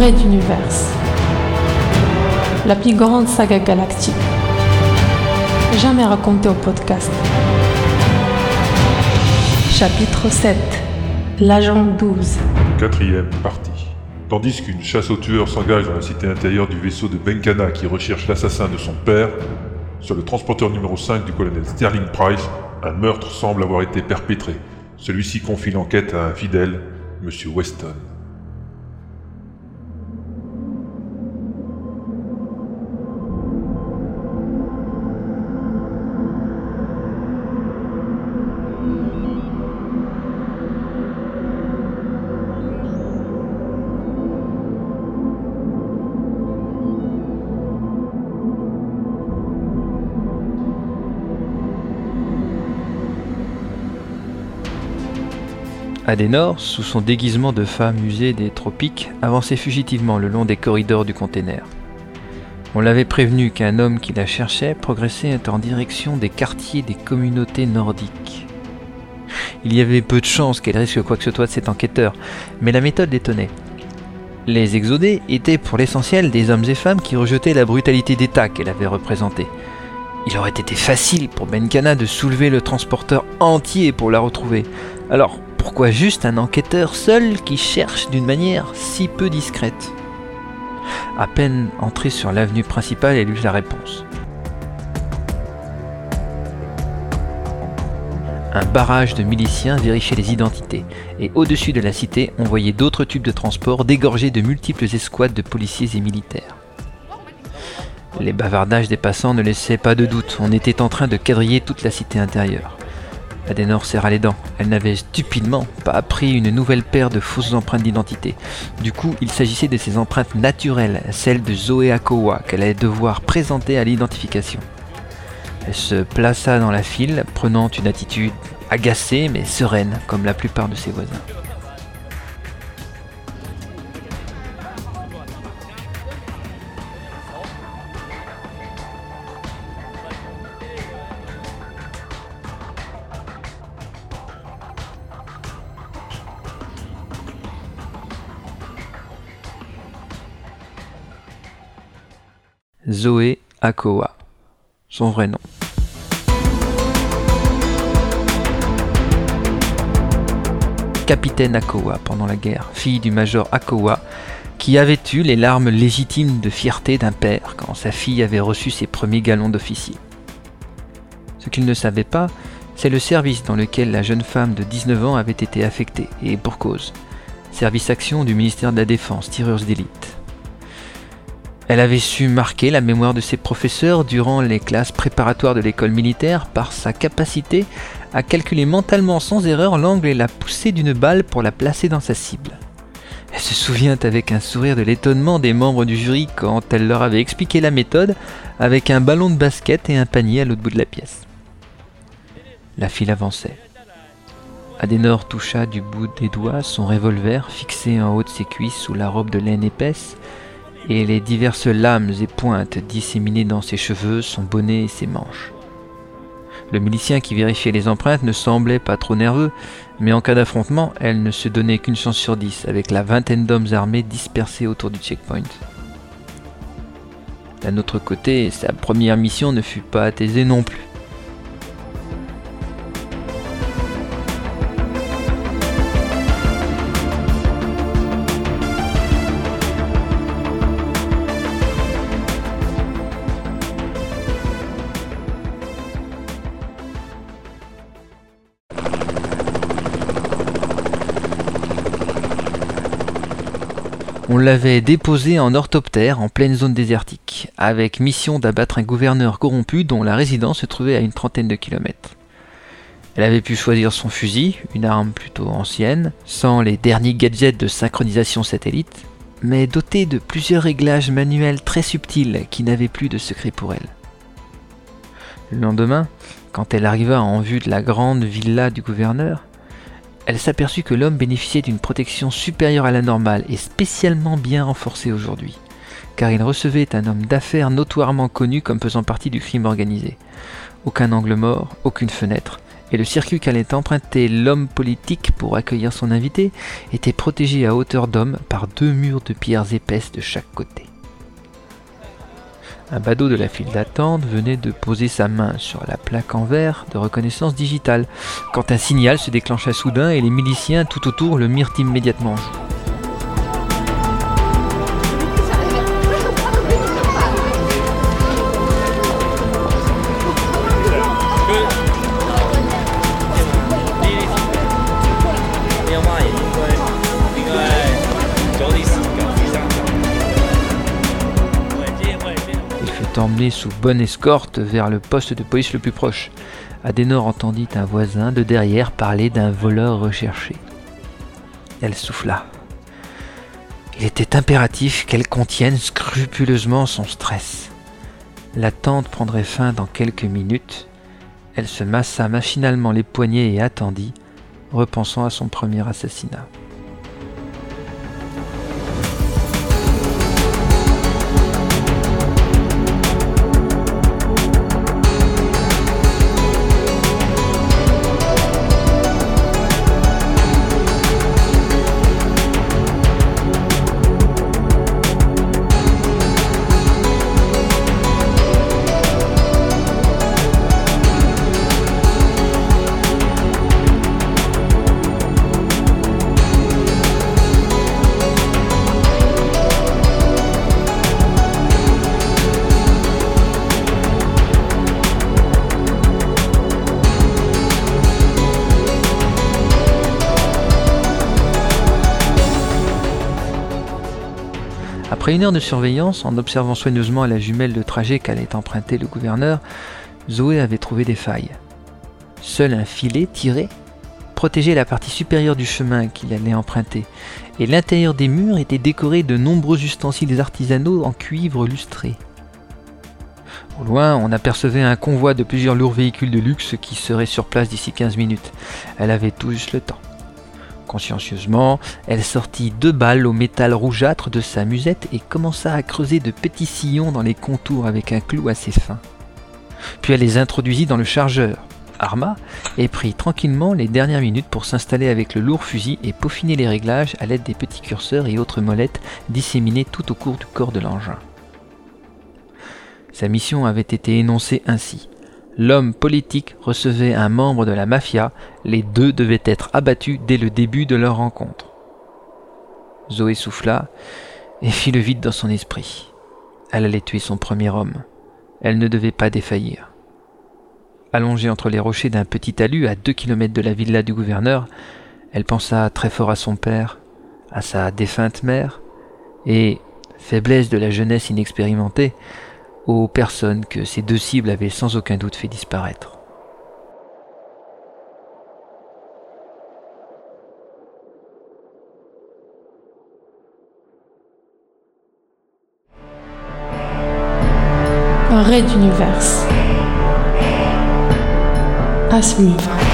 Red Universe. La plus grande saga galactique. Jamais racontée au podcast. Chapitre 7. L'agent 12. Quatrième partie. Tandis qu'une chasse aux tueurs s'engage dans la cité intérieure du vaisseau de Benkana qui recherche l'assassin de son père, sur le transporteur numéro 5 du colonel Sterling Price, un meurtre semble avoir été perpétré. Celui-ci confie l'enquête à un fidèle, M. Weston. Adenor, sous son déguisement de femme usée des tropiques, avançait fugitivement le long des corridors du container. On l'avait prévenu qu'un homme qui la cherchait progressait en direction des quartiers des communautés nordiques. Il y avait peu de chances qu'elle risque quoi que ce soit de cet enquêteur, mais la méthode l'étonnait. Les exodés étaient pour l'essentiel des hommes et femmes qui rejetaient la brutalité d'État qu'elle avait représentée. Il aurait été facile pour Benkana de soulever le transporteur entier pour la retrouver. Alors, pourquoi juste un enquêteur seul qui cherche d'une manière si peu discrète À peine entré sur l'avenue principale, elle eut la réponse. Un barrage de miliciens vérifiait les identités, et au-dessus de la cité, on voyait d'autres tubes de transport dégorgés de multiples escouades de policiers et militaires. Les bavardages des passants ne laissaient pas de doute, on était en train de quadriller toute la cité intérieure. Adenor serra les dents. Elle n'avait stupidement pas appris une nouvelle paire de fausses empreintes d'identité. Du coup, il s'agissait de ses empreintes naturelles, celles de Zoé Akowa, qu'elle allait devoir présenter à l'identification. Elle se plaça dans la file, prenant une attitude agacée mais sereine, comme la plupart de ses voisins. Zoé Akowa, son vrai nom. Capitaine Akowa pendant la guerre, fille du major Akowa, qui avait eu les larmes légitimes de fierté d'un père quand sa fille avait reçu ses premiers galons d'officier. Ce qu'il ne savait pas, c'est le service dans lequel la jeune femme de 19 ans avait été affectée, et pour cause. Service action du ministère de la Défense, tireuse d'élite. Elle avait su marquer la mémoire de ses professeurs durant les classes préparatoires de l'école militaire par sa capacité à calculer mentalement sans erreur l'angle et la poussée d'une balle pour la placer dans sa cible. Elle se souvient avec un sourire de l'étonnement des membres du jury quand elle leur avait expliqué la méthode avec un ballon de basket et un panier à l'autre bout de la pièce. La file avançait. Adenor toucha du bout des doigts son revolver fixé en haut de ses cuisses sous la robe de laine épaisse et les diverses lames et pointes disséminées dans ses cheveux, son bonnet et ses manches. Le milicien qui vérifiait les empreintes ne semblait pas trop nerveux, mais en cas d'affrontement, elle ne se donnait qu'une chance sur dix, avec la vingtaine d'hommes armés dispersés autour du checkpoint. D'un autre côté, sa première mission ne fut pas apaisée non plus. On l'avait déposé en orthoptère en pleine zone désertique, avec mission d'abattre un gouverneur corrompu dont la résidence se trouvait à une trentaine de kilomètres. Elle avait pu choisir son fusil, une arme plutôt ancienne, sans les derniers gadgets de synchronisation satellite, mais dotée de plusieurs réglages manuels très subtils qui n'avaient plus de secret pour elle. Le lendemain, quand elle arriva en vue de la grande villa du gouverneur, elle s'aperçut que l'homme bénéficiait d'une protection supérieure à la normale et spécialement bien renforcée aujourd'hui, car il recevait un homme d'affaires notoirement connu comme faisant partie du crime organisé. Aucun angle mort, aucune fenêtre, et le circuit qu'allait emprunter l'homme politique pour accueillir son invité était protégé à hauteur d'homme par deux murs de pierres épaisses de chaque côté. Un badaud de la file d'attente venait de poser sa main sur la plaque en verre de reconnaissance digitale, quand un signal se déclencha soudain et les miliciens tout autour le mirent immédiatement en joue. Sous bonne escorte vers le poste de police le plus proche. Adenor entendit un voisin de derrière parler d'un voleur recherché. Elle souffla. Il était impératif qu'elle contienne scrupuleusement son stress. L'attente prendrait fin dans quelques minutes. Elle se massa machinalement les poignets et attendit, repensant à son premier assassinat. Après une heure de surveillance, en observant soigneusement la jumelle de trajet qu'allait emprunter le gouverneur, Zoé avait trouvé des failles. Seul un filet tiré protégeait la partie supérieure du chemin qu'il allait emprunter, et l'intérieur des murs était décoré de nombreux ustensiles artisanaux en cuivre lustré. Au loin, on apercevait un convoi de plusieurs lourds véhicules de luxe qui seraient sur place d'ici 15 minutes. Elle avait tout juste le temps. Consciencieusement, elle sortit deux balles au métal rougeâtre de sa musette et commença à creuser de petits sillons dans les contours avec un clou assez fin. Puis elle les introduisit dans le chargeur, arma, et prit tranquillement les dernières minutes pour s'installer avec le lourd fusil et peaufiner les réglages à l'aide des petits curseurs et autres molettes disséminés tout au cours du corps de l'engin. Sa mission avait été énoncée ainsi l'homme politique recevait un membre de la mafia, les deux devaient être abattus dès le début de leur rencontre. Zoé souffla et fit le vide dans son esprit. Elle allait tuer son premier homme. Elle ne devait pas défaillir. Allongée entre les rochers d'un petit talus à deux kilomètres de la villa du gouverneur, elle pensa très fort à son père, à sa défunte mère, et, faiblesse de la jeunesse inexpérimentée, aux personnes que ces deux cibles avaient sans aucun doute fait disparaître. Un raid d'univers. À suivre.